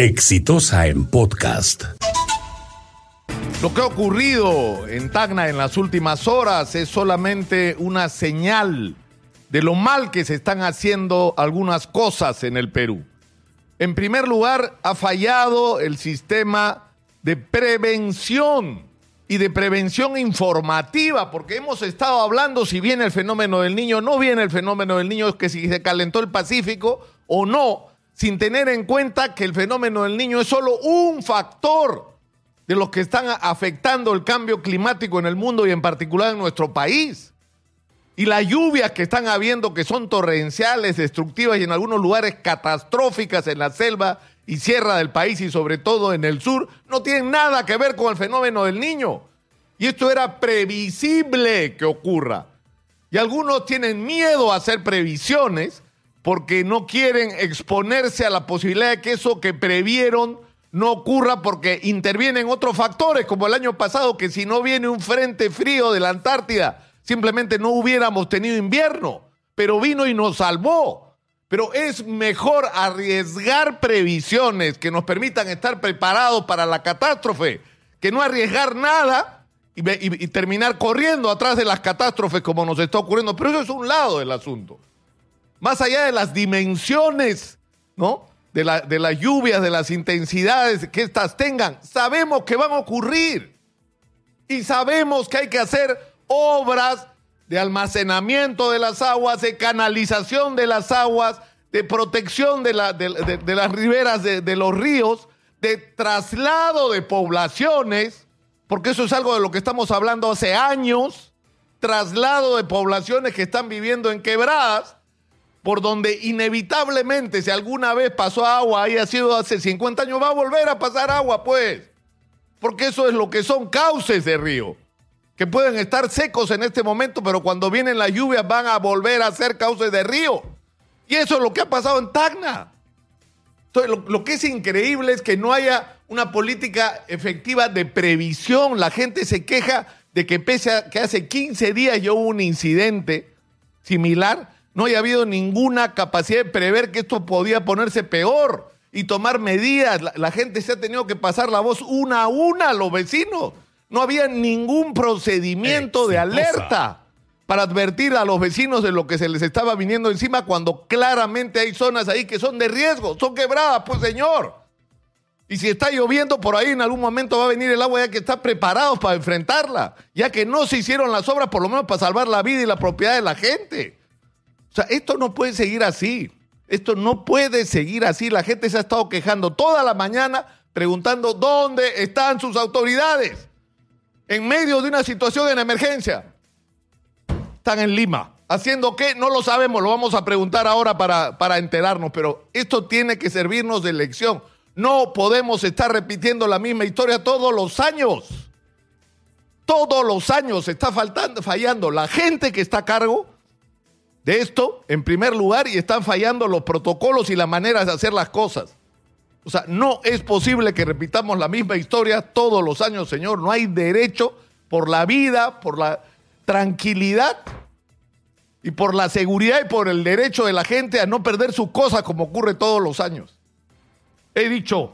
Exitosa en podcast. Lo que ha ocurrido en Tacna en las últimas horas es solamente una señal de lo mal que se están haciendo algunas cosas en el Perú. En primer lugar, ha fallado el sistema de prevención y de prevención informativa, porque hemos estado hablando si viene el fenómeno del niño, no viene el fenómeno del niño, que si se calentó el Pacífico o no, sin tener en cuenta que el fenómeno del niño es solo un factor de los que están afectando el cambio climático en el mundo y en particular en nuestro país. Y las lluvias que están habiendo, que son torrenciales, destructivas y en algunos lugares catastróficas en la selva y sierra del país y sobre todo en el sur, no tienen nada que ver con el fenómeno del niño. Y esto era previsible que ocurra. Y algunos tienen miedo a hacer previsiones porque no quieren exponerse a la posibilidad de que eso que previeron no ocurra porque intervienen otros factores, como el año pasado, que si no viene un frente frío de la Antártida, simplemente no hubiéramos tenido invierno, pero vino y nos salvó. Pero es mejor arriesgar previsiones que nos permitan estar preparados para la catástrofe, que no arriesgar nada y, y, terminar corriendo atrás de las catástrofes como nos está ocurriendo. Pero eso es un lado del asunto más allá de las dimensiones, ¿no? De, la, de las lluvias, de las intensidades que éstas tengan, sabemos que van a ocurrir. Y sabemos que hay que hacer obras de almacenamiento de las aguas, de canalización de las aguas, de protección de, de, de las riberas de los ríos, de traslado de poblaciones, porque eso es algo de lo que estamos hablando hace años, traslado de poblaciones que están viviendo en quebradas, por donde inevitablemente, si alguna vez pasó agua, haya sido hace 50 años, va a volver a pasar agua, pues. Porque eso es lo que son cauces de río, que pueden estar secos en este momento, pero cuando vienen las lluvias van a volver a ser cauces de río. Y eso es lo que ha pasado en Tacna. Entonces, lo, que es increíble es que no haya una política efectiva de previsión. La gente se queja de que pese a que hace 15 días ya hubo un incidente similar, no haya habido ninguna capacidad de prever que esto podía ponerse peor y tomar medidas. La, la, gente se ha tenido que pasar la voz una a una a los vecinos. No había ningún procedimiento Exitosa. de alerta para advertir a los vecinos de lo que se les estaba viniendo encima cuando claramente hay zonas ahí que son de riesgo, son quebradas, pues señor. Y si está lloviendo por ahí, en algún momento va a venir el agua ya que está preparados para enfrentarla, ya que no se hicieron las obras por lo menos para salvar la vida y la propiedad de la gente. Sea, esto no puede seguir así. Esto no puede seguir así. La gente se ha estado quejando toda la mañana preguntando dónde están sus autoridades en medio de una situación en emergencia. Están en Lima. ¿Haciendo qué? No lo sabemos, lo vamos a preguntar ahora para, para enterarnos, pero esto tiene que servirnos de lección. No podemos estar repitiendo la misma historia todos los años. Todos los años está faltando, fallando la gente que está a cargo de esto, en primer lugar, y están fallando los protocolos y las maneras de hacer las cosas. O sea, no es posible que repitamos la misma historia todos los años, señor. No hay derecho por la vida, por la tranquilidad y por la seguridad y por el derecho de la gente a no perder sus cosas como ocurre todos los años. He dicho,